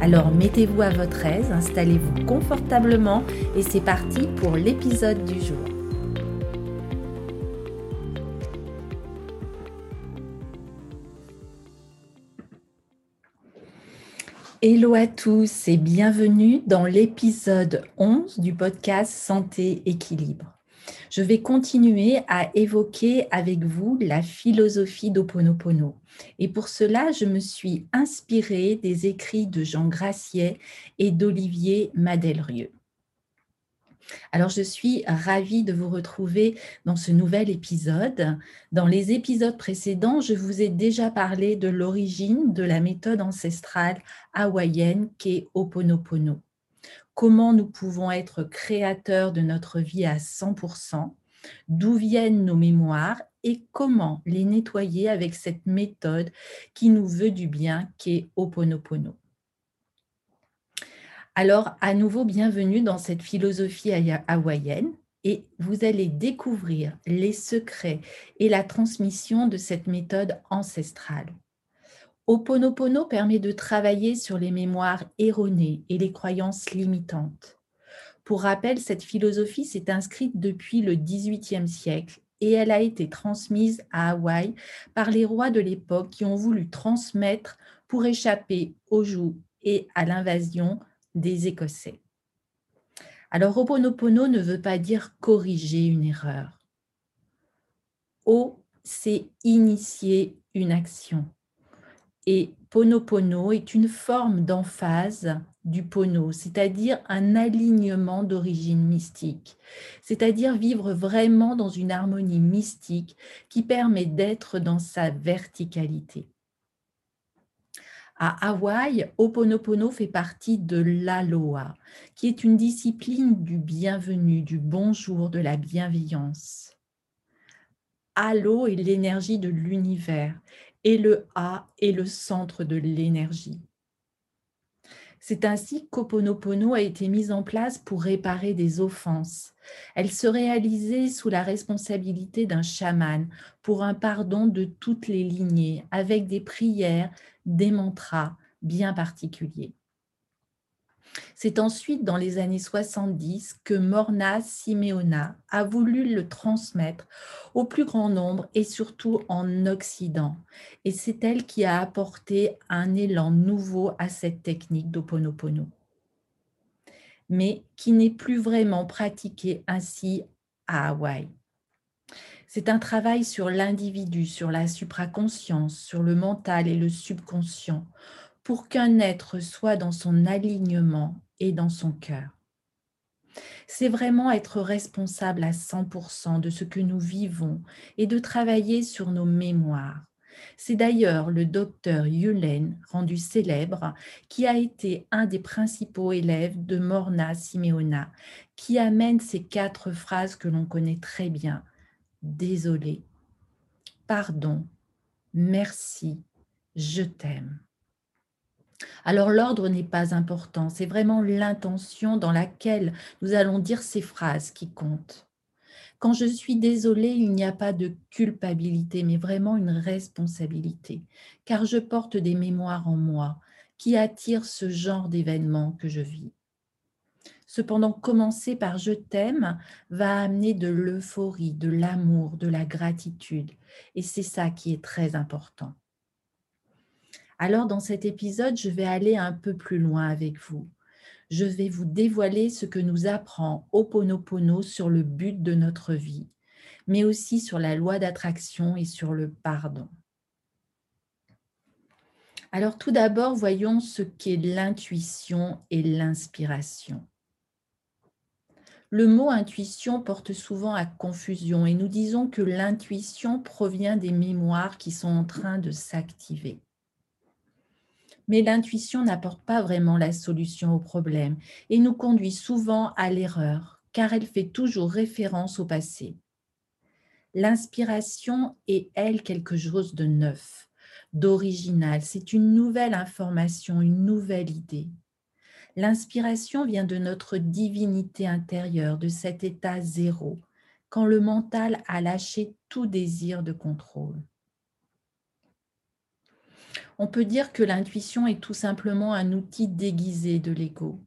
Alors mettez-vous à votre aise, installez-vous confortablement et c'est parti pour l'épisode du jour. Hello à tous et bienvenue dans l'épisode 11 du podcast Santé Équilibre je vais continuer à évoquer avec vous la philosophie d'Oponopono. Et pour cela, je me suis inspirée des écrits de Jean Graciet et d'Olivier Madelrieux. Alors, je suis ravie de vous retrouver dans ce nouvel épisode. Dans les épisodes précédents, je vous ai déjà parlé de l'origine de la méthode ancestrale hawaïenne qu'est Oponopono comment nous pouvons être créateurs de notre vie à 100%, d'où viennent nos mémoires? Et comment les nettoyer avec cette méthode qui nous veut du bien, qui est Oponopono? Alors, à nouveau, bienvenue dans cette philosophie hawaïenne et vous allez découvrir les secrets et la transmission de cette méthode ancestrale. Oponopono permet de travailler sur les mémoires erronées et les croyances limitantes. Pour rappel, cette philosophie s'est inscrite depuis le XVIIIe siècle et elle a été transmise à Hawaï par les rois de l'époque qui ont voulu transmettre pour échapper aux joues et à l'invasion des Écossais. Alors, Oponopono ne veut pas dire corriger une erreur. O, c'est initier une action. Et Ponopono est une forme d'emphase du Pono, c'est-à-dire un alignement d'origine mystique, c'est-à-dire vivre vraiment dans une harmonie mystique qui permet d'être dans sa verticalité. À Hawaï, Oponopono fait partie de l'aloha, qui est une discipline du bienvenu, du bonjour, de la bienveillance. Alo est l'énergie de l'univers et le A est le centre de l'énergie. C'est ainsi qu'Oponopono a été mise en place pour réparer des offenses. Elle se réalisait sous la responsabilité d'un chaman pour un pardon de toutes les lignées, avec des prières, des mantras bien particuliers. C'est ensuite dans les années 70 que Morna Simeona a voulu le transmettre au plus grand nombre et surtout en Occident. Et c'est elle qui a apporté un élan nouveau à cette technique d'Oponopono, mais qui n'est plus vraiment pratiquée ainsi à Hawaï. C'est un travail sur l'individu, sur la supraconscience, sur le mental et le subconscient, pour qu'un être soit dans son alignement et dans son cœur. C'est vraiment être responsable à 100% de ce que nous vivons et de travailler sur nos mémoires. C'est d'ailleurs le docteur Yulen, rendu célèbre, qui a été un des principaux élèves de Morna Simeona, qui amène ces quatre phrases que l'on connaît très bien. Désolé, pardon, merci, je t'aime. Alors l'ordre n'est pas important, c'est vraiment l'intention dans laquelle nous allons dire ces phrases qui comptent. Quand je suis désolée, il n'y a pas de culpabilité, mais vraiment une responsabilité, car je porte des mémoires en moi qui attirent ce genre d'événements que je vis. Cependant, commencer par je t'aime va amener de l'euphorie, de l'amour, de la gratitude, et c'est ça qui est très important. Alors dans cet épisode, je vais aller un peu plus loin avec vous. Je vais vous dévoiler ce que nous apprend Oponopono sur le but de notre vie, mais aussi sur la loi d'attraction et sur le pardon. Alors tout d'abord, voyons ce qu'est l'intuition et l'inspiration. Le mot intuition porte souvent à confusion et nous disons que l'intuition provient des mémoires qui sont en train de s'activer. Mais l'intuition n'apporte pas vraiment la solution au problème et nous conduit souvent à l'erreur, car elle fait toujours référence au passé. L'inspiration est, elle, quelque chose de neuf, d'original. C'est une nouvelle information, une nouvelle idée. L'inspiration vient de notre divinité intérieure, de cet état zéro, quand le mental a lâché tout désir de contrôle. On peut dire que l'intuition est tout simplement un outil déguisé de l'ego.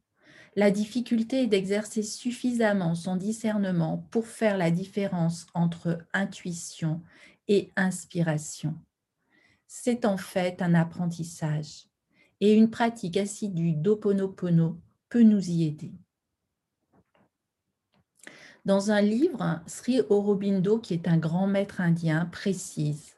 La difficulté est d'exercer suffisamment son discernement pour faire la différence entre intuition et inspiration. C'est en fait un apprentissage et une pratique assidue d'Oponopono peut nous y aider. Dans un livre, Sri Aurobindo, qui est un grand maître indien, précise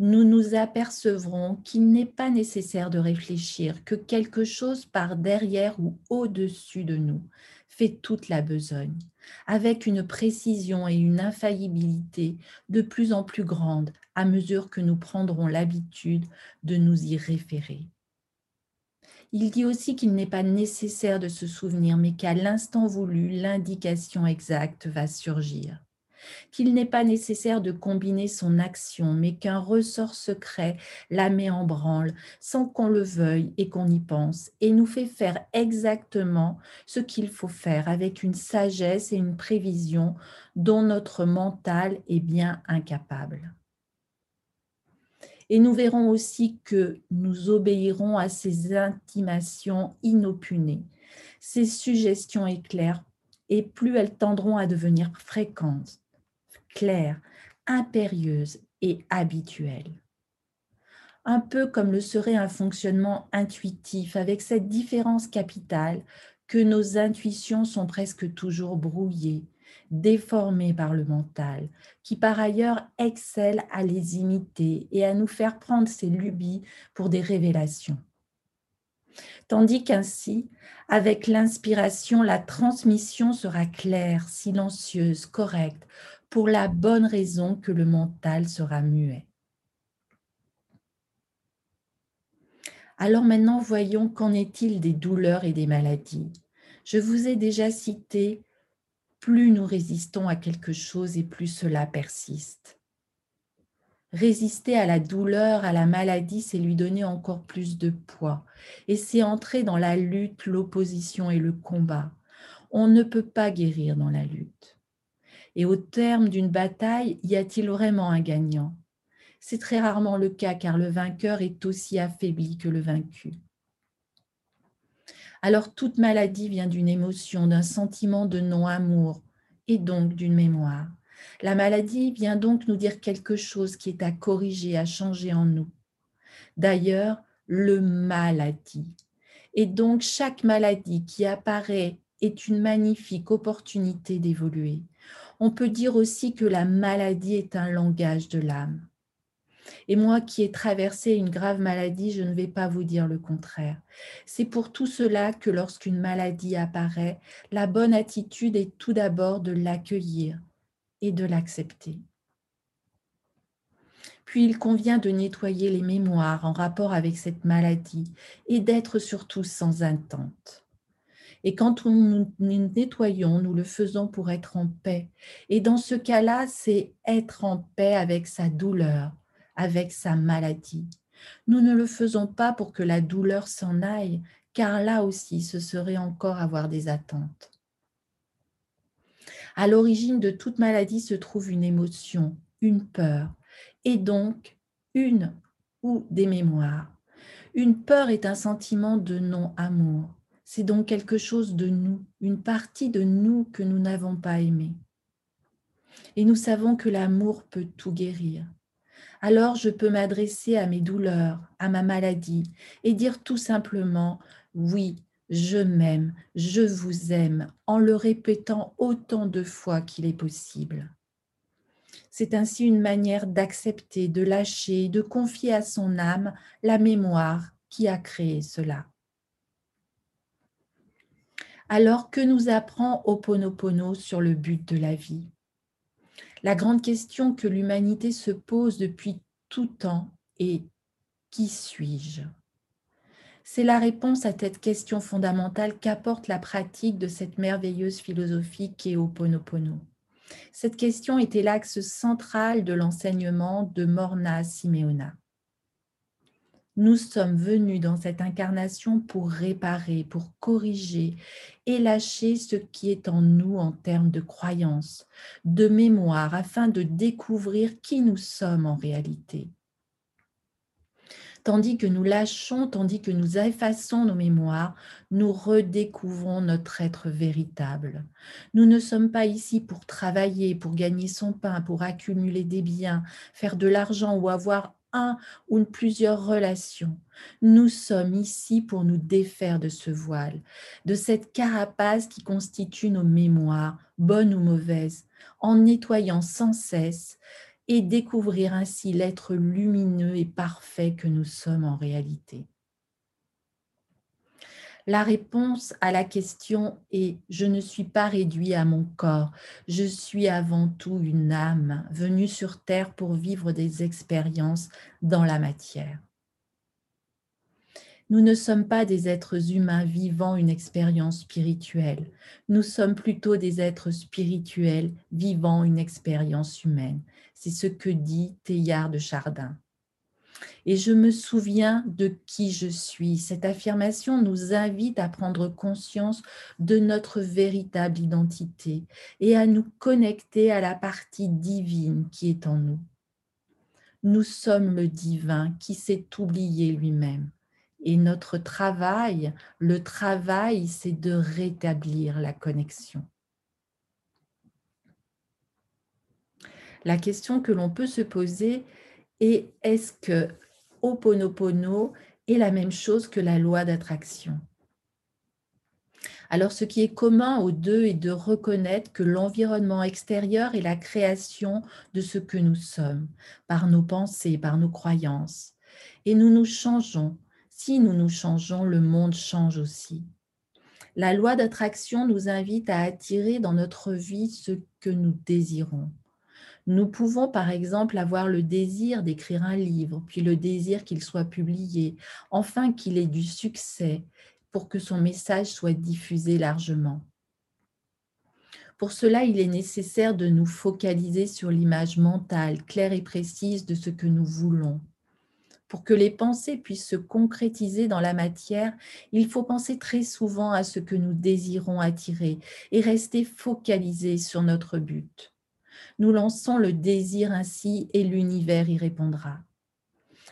nous nous apercevrons qu'il n'est pas nécessaire de réfléchir, que quelque chose par derrière ou au-dessus de nous fait toute la besogne, avec une précision et une infaillibilité de plus en plus grandes à mesure que nous prendrons l'habitude de nous y référer. Il dit aussi qu'il n'est pas nécessaire de se souvenir, mais qu'à l'instant voulu, l'indication exacte va surgir qu'il n'est pas nécessaire de combiner son action, mais qu'un ressort secret la met en branle sans qu'on le veuille et qu'on y pense, et nous fait faire exactement ce qu'il faut faire avec une sagesse et une prévision dont notre mental est bien incapable. Et nous verrons aussi que nous obéirons à ces intimations inopunées, ces suggestions éclairs, et plus elles tendront à devenir fréquentes, claire, impérieuse et habituelle. Un peu comme le serait un fonctionnement intuitif, avec cette différence capitale que nos intuitions sont presque toujours brouillées, déformées par le mental, qui par ailleurs excelle à les imiter et à nous faire prendre ses lubies pour des révélations. Tandis qu'ainsi, avec l'inspiration, la transmission sera claire, silencieuse, correcte, pour la bonne raison que le mental sera muet. Alors maintenant, voyons qu'en est-il des douleurs et des maladies. Je vous ai déjà cité, plus nous résistons à quelque chose et plus cela persiste. Résister à la douleur, à la maladie, c'est lui donner encore plus de poids. Et c'est entrer dans la lutte, l'opposition et le combat. On ne peut pas guérir dans la lutte. Et au terme d'une bataille, y a-t-il vraiment un gagnant? C'est très rarement le cas car le vainqueur est aussi affaibli que le vaincu. Alors toute maladie vient d'une émotion, d'un sentiment de non-amour et donc d'une mémoire. La maladie vient donc nous dire quelque chose qui est à corriger, à changer en nous. D'ailleurs, le maladie. Et donc chaque maladie qui apparaît est une magnifique opportunité d'évoluer. On peut dire aussi que la maladie est un langage de l'âme. Et moi qui ai traversé une grave maladie, je ne vais pas vous dire le contraire. C'est pour tout cela que lorsqu'une maladie apparaît, la bonne attitude est tout d'abord de l'accueillir et de l'accepter. Puis il convient de nettoyer les mémoires en rapport avec cette maladie et d'être surtout sans intente. Et quand nous nous nettoyons, nous le faisons pour être en paix. Et dans ce cas-là, c'est être en paix avec sa douleur, avec sa maladie. Nous ne le faisons pas pour que la douleur s'en aille, car là aussi, ce serait encore avoir des attentes. À l'origine de toute maladie se trouve une émotion, une peur, et donc une ou des mémoires. Une peur est un sentiment de non-amour. C'est donc quelque chose de nous, une partie de nous que nous n'avons pas aimé. Et nous savons que l'amour peut tout guérir. Alors je peux m'adresser à mes douleurs, à ma maladie, et dire tout simplement, oui, je m'aime, je vous aime, en le répétant autant de fois qu'il est possible. C'est ainsi une manière d'accepter, de lâcher, de confier à son âme la mémoire qui a créé cela. Alors que nous apprend Oponopono sur le but de la vie? La grande question que l'humanité se pose depuis tout temps est qui suis-je? C'est la réponse à cette question fondamentale qu'apporte la pratique de cette merveilleuse philosophie qu'est Oponopono. Cette question était l'axe central de l'enseignement de Morna Simeona. Nous sommes venus dans cette incarnation pour réparer, pour corriger et lâcher ce qui est en nous en termes de croyances, de mémoire, afin de découvrir qui nous sommes en réalité tandis que nous lâchons, tandis que nous effaçons nos mémoires, nous redécouvrons notre être véritable. Nous ne sommes pas ici pour travailler, pour gagner son pain, pour accumuler des biens, faire de l'argent ou avoir un ou plusieurs relations. Nous sommes ici pour nous défaire de ce voile, de cette carapace qui constitue nos mémoires, bonnes ou mauvaises, en nettoyant sans cesse et découvrir ainsi l'être lumineux et parfait que nous sommes en réalité. La réponse à la question est ⁇ Je ne suis pas réduit à mon corps, je suis avant tout une âme venue sur Terre pour vivre des expériences dans la matière. Nous ne sommes pas des êtres humains vivant une expérience spirituelle, nous sommes plutôt des êtres spirituels vivant une expérience humaine. C'est ce que dit Théillard de Chardin. Et je me souviens de qui je suis. Cette affirmation nous invite à prendre conscience de notre véritable identité et à nous connecter à la partie divine qui est en nous. Nous sommes le divin qui s'est oublié lui-même. Et notre travail, le travail, c'est de rétablir la connexion. la question que l'on peut se poser est est-ce que Oponopono est la même chose que la loi d'attraction? Alors, ce qui est commun aux deux est de reconnaître que l'environnement extérieur est la création de ce que nous sommes, par nos pensées, par nos croyances. Et nous nous changeons. Si nous nous changeons, le monde change aussi. La loi d'attraction nous invite à attirer dans notre vie ce que nous désirons. Nous pouvons par exemple avoir le désir d'écrire un livre, puis le désir qu'il soit publié, enfin qu'il ait du succès pour que son message soit diffusé largement. Pour cela, il est nécessaire de nous focaliser sur l'image mentale claire et précise de ce que nous voulons. Pour que les pensées puissent se concrétiser dans la matière, il faut penser très souvent à ce que nous désirons attirer et rester focalisé sur notre but. Nous lançons le désir ainsi et l'univers y répondra.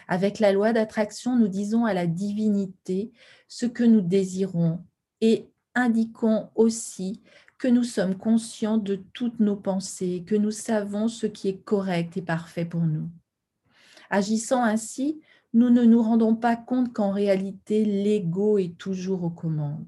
Avec la loi d'attraction, nous disons à la divinité ce que nous désirons et indiquons aussi que nous sommes conscients de toutes nos pensées, que nous savons ce qui est correct et parfait pour nous. Agissant ainsi, nous ne nous rendons pas compte qu'en réalité, l'ego est toujours aux commandes.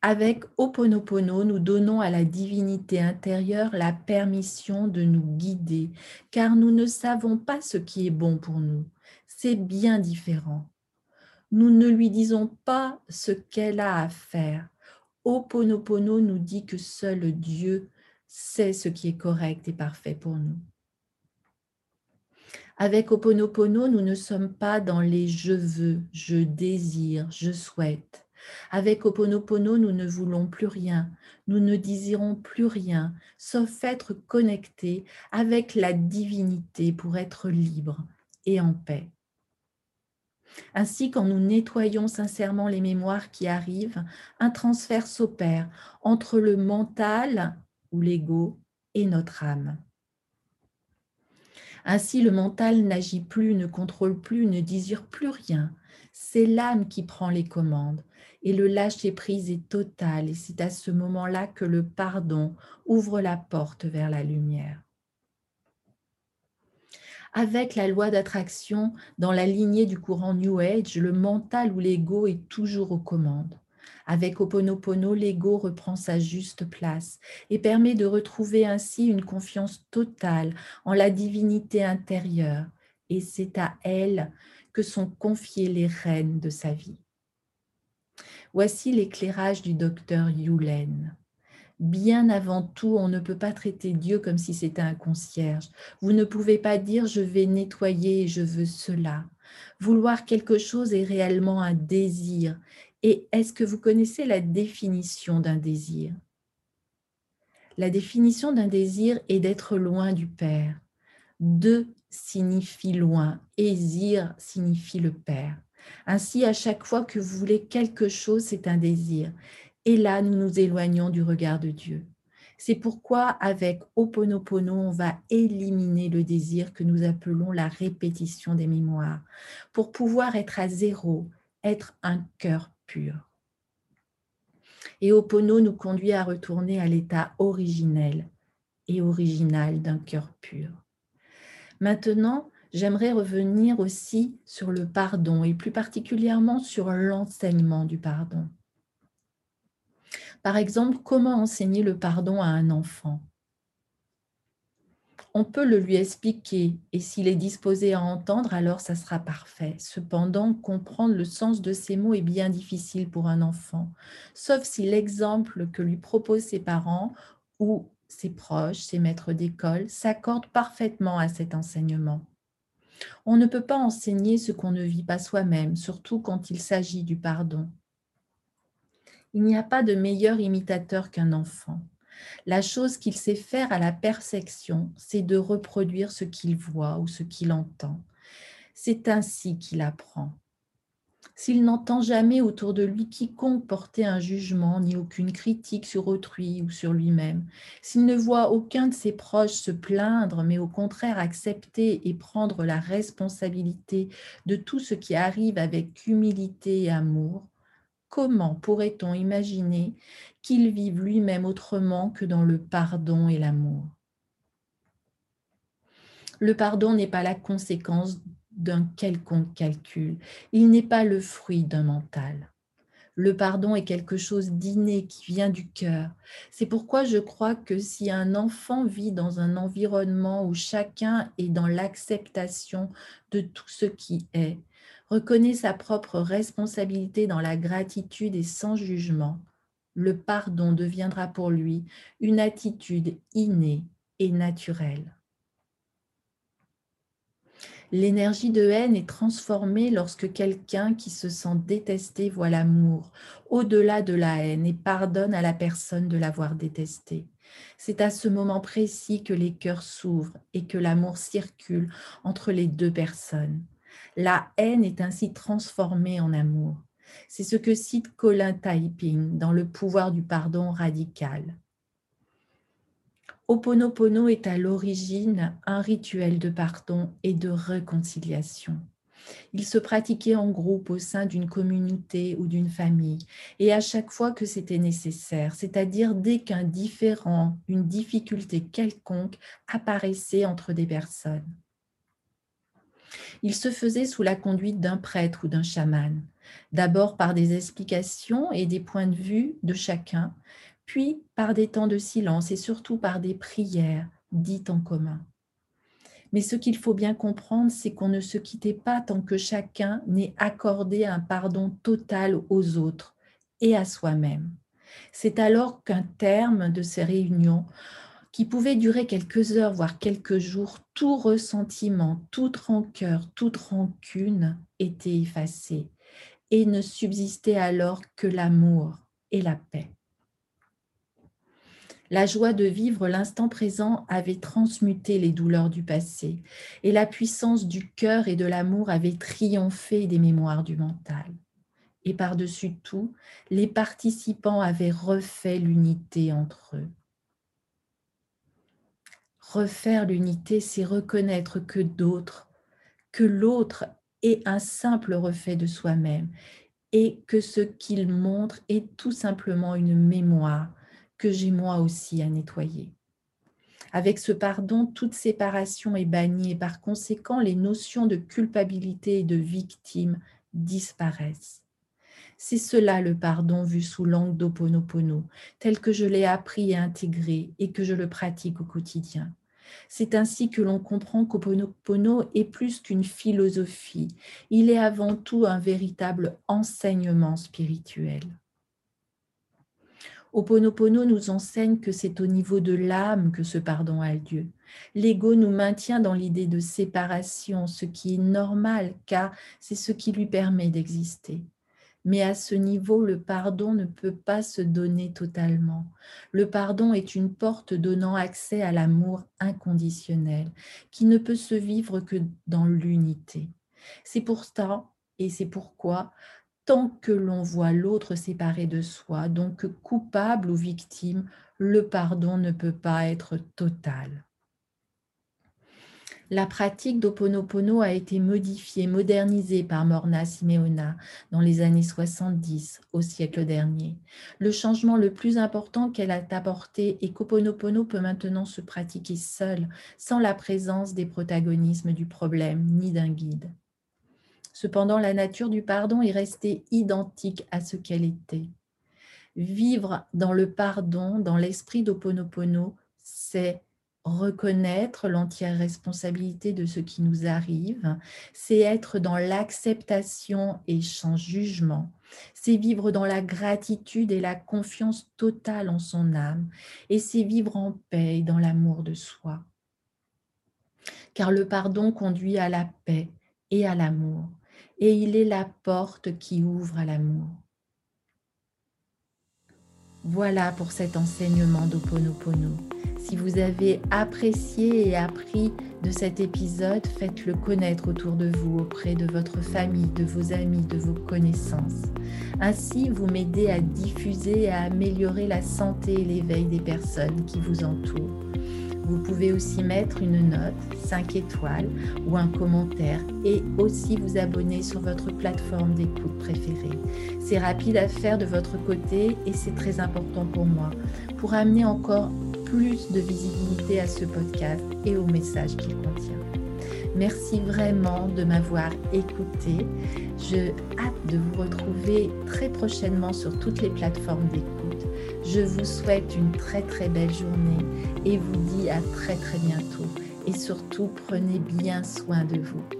Avec Oponopono, nous donnons à la divinité intérieure la permission de nous guider, car nous ne savons pas ce qui est bon pour nous. C'est bien différent. Nous ne lui disons pas ce qu'elle a à faire. Oponopono nous dit que seul Dieu sait ce qui est correct et parfait pour nous. Avec Oponopono, nous ne sommes pas dans les je veux, je désire, je souhaite. Avec Oponopono, nous ne voulons plus rien, nous ne désirons plus rien, sauf être connectés avec la divinité pour être libres et en paix. Ainsi, quand nous nettoyons sincèrement les mémoires qui arrivent, un transfert s'opère entre le mental ou l'ego et notre âme. Ainsi, le mental n'agit plus, ne contrôle plus, ne désire plus rien. C'est l'âme qui prend les commandes et le lâcher-prise est total et c'est à ce moment-là que le pardon ouvre la porte vers la lumière. Avec la loi d'attraction, dans la lignée du courant New Age, le mental ou l'ego est toujours aux commandes. Avec Oponopono, l'ego reprend sa juste place et permet de retrouver ainsi une confiance totale en la divinité intérieure. Et c'est à elle que sont confiées les rênes de sa vie. Voici l'éclairage du docteur Yulen. Bien avant tout, on ne peut pas traiter Dieu comme si c'était un concierge. Vous ne pouvez pas dire je vais nettoyer et je veux cela. Vouloir quelque chose est réellement un désir. Et est-ce que vous connaissez la définition d'un désir? La définition d'un désir est d'être loin du Père. De signifie loin zir signifie le Père. Ainsi, à chaque fois que vous voulez quelque chose, c'est un désir. Et là, nous nous éloignons du regard de Dieu. C'est pourquoi avec Oponopono, on va éliminer le désir que nous appelons la répétition des mémoires pour pouvoir être à zéro, être un cœur pur. Et Opono nous conduit à retourner à l'état originel et original d'un cœur pur. Maintenant, j'aimerais revenir aussi sur le pardon et plus particulièrement sur l'enseignement du pardon. Par exemple, comment enseigner le pardon à un enfant? On peut le lui expliquer et s'il est disposé à entendre, alors ça sera parfait. Cependant, comprendre le sens de ces mots est bien difficile pour un enfant, sauf si l'exemple que lui proposent ses parents ou ses proches, ses maîtres d'école s'accordent parfaitement à cet enseignement. On ne peut pas enseigner ce qu'on ne vit pas soi-même, surtout quand il s'agit du pardon. Il n'y a pas de meilleur imitateur qu'un enfant. La chose qu'il sait faire à la perfection, c'est de reproduire ce qu'il voit ou ce qu'il entend. C'est ainsi qu'il apprend. S'il n'entend jamais autour de lui quiconque porter un jugement ni aucune critique sur autrui ou sur lui-même, s'il ne voit aucun de ses proches se plaindre, mais au contraire accepter et prendre la responsabilité de tout ce qui arrive avec humilité et amour, comment pourrait-on imaginer qu'il vive lui-même autrement que dans le pardon et l'amour? Le pardon n'est pas la conséquence d'un quelconque calcul, il n'est pas le fruit d'un mental. Le pardon est quelque chose d'inné qui vient du cœur. C'est pourquoi je crois que si un enfant vit dans un environnement où chacun est dans l'acceptation de tout ce qui est, reconnaît sa propre responsabilité dans la gratitude et sans jugement, le pardon deviendra pour lui une attitude innée et naturelle. L'énergie de haine est transformée lorsque quelqu'un qui se sent détesté voit l'amour au-delà de la haine et pardonne à la personne de l'avoir détesté. C'est à ce moment précis que les cœurs s'ouvrent et que l'amour circule entre les deux personnes. La haine est ainsi transformée en amour. C'est ce que cite Colin Taiping dans Le pouvoir du pardon radical. Oponopono est à l'origine un rituel de pardon et de réconciliation. Il se pratiquait en groupe au sein d'une communauté ou d'une famille et à chaque fois que c'était nécessaire, c'est-à-dire dès qu'un différent, une difficulté quelconque apparaissait entre des personnes. Il se faisait sous la conduite d'un prêtre ou d'un chaman, d'abord par des explications et des points de vue de chacun, puis par des temps de silence et surtout par des prières dites en commun. Mais ce qu'il faut bien comprendre, c'est qu'on ne se quittait pas tant que chacun n'ait accordé un pardon total aux autres et à soi-même. C'est alors qu'un terme de ces réunions qui pouvait durer quelques heures, voire quelques jours, tout ressentiment, toute rancœur, toute rancune était effacé et ne subsistait alors que l'amour et la paix. La joie de vivre l'instant présent avait transmuté les douleurs du passé et la puissance du cœur et de l'amour avait triomphé des mémoires du mental. Et par-dessus tout, les participants avaient refait l'unité entre eux. Refaire l'unité, c'est reconnaître que d'autres, que l'autre est un simple refait de soi-même et que ce qu'il montre est tout simplement une mémoire que j'ai moi aussi à nettoyer. Avec ce pardon, toute séparation est bannie et par conséquent, les notions de culpabilité et de victime disparaissent. C'est cela le pardon vu sous l'angle d'Oponopono, tel que je l'ai appris et intégré et que je le pratique au quotidien. C'est ainsi que l'on comprend qu'Oponopono est plus qu'une philosophie, il est avant tout un véritable enseignement spirituel. Oponopono nous enseigne que c'est au niveau de l'âme que ce pardon a lieu. L'ego nous maintient dans l'idée de séparation, ce qui est normal car c'est ce qui lui permet d'exister. Mais à ce niveau, le pardon ne peut pas se donner totalement. Le pardon est une porte donnant accès à l'amour inconditionnel, qui ne peut se vivre que dans l'unité. C'est pourtant, et c'est pourquoi, tant que l'on voit l'autre séparé de soi, donc coupable ou victime, le pardon ne peut pas être total. La pratique d'Oponopono a été modifiée, modernisée par Morna Simeona dans les années 70 au siècle dernier. Le changement le plus important qu'elle a apporté est qu'Oponopono peut maintenant se pratiquer seul, sans la présence des protagonismes du problème ni d'un guide. Cependant, la nature du pardon est restée identique à ce qu'elle était. Vivre dans le pardon, dans l'esprit d'Oponopono, c'est reconnaître l'entière responsabilité de ce qui nous arrive, c'est être dans l'acceptation et sans jugement, c'est vivre dans la gratitude et la confiance totale en son âme, et c'est vivre en paix et dans l'amour de soi. Car le pardon conduit à la paix et à l'amour, et il est la porte qui ouvre à l'amour. Voilà pour cet enseignement d'Oponopono. Si vous avez apprécié et appris de cet épisode, faites-le connaître autour de vous, auprès de votre famille, de vos amis, de vos connaissances. Ainsi, vous m'aidez à diffuser et à améliorer la santé et l'éveil des personnes qui vous entourent. Vous pouvez aussi mettre une note, 5 étoiles ou un commentaire et aussi vous abonner sur votre plateforme d'écoute préférée. C'est rapide à faire de votre côté et c'est très important pour moi pour amener encore plus de visibilité à ce podcast et au message qu'il contient. Merci vraiment de m'avoir écouté. Je hâte de vous retrouver très prochainement sur toutes les plateformes d'écoute. Je vous souhaite une très très belle journée et vous dis à très très bientôt. Et surtout, prenez bien soin de vous.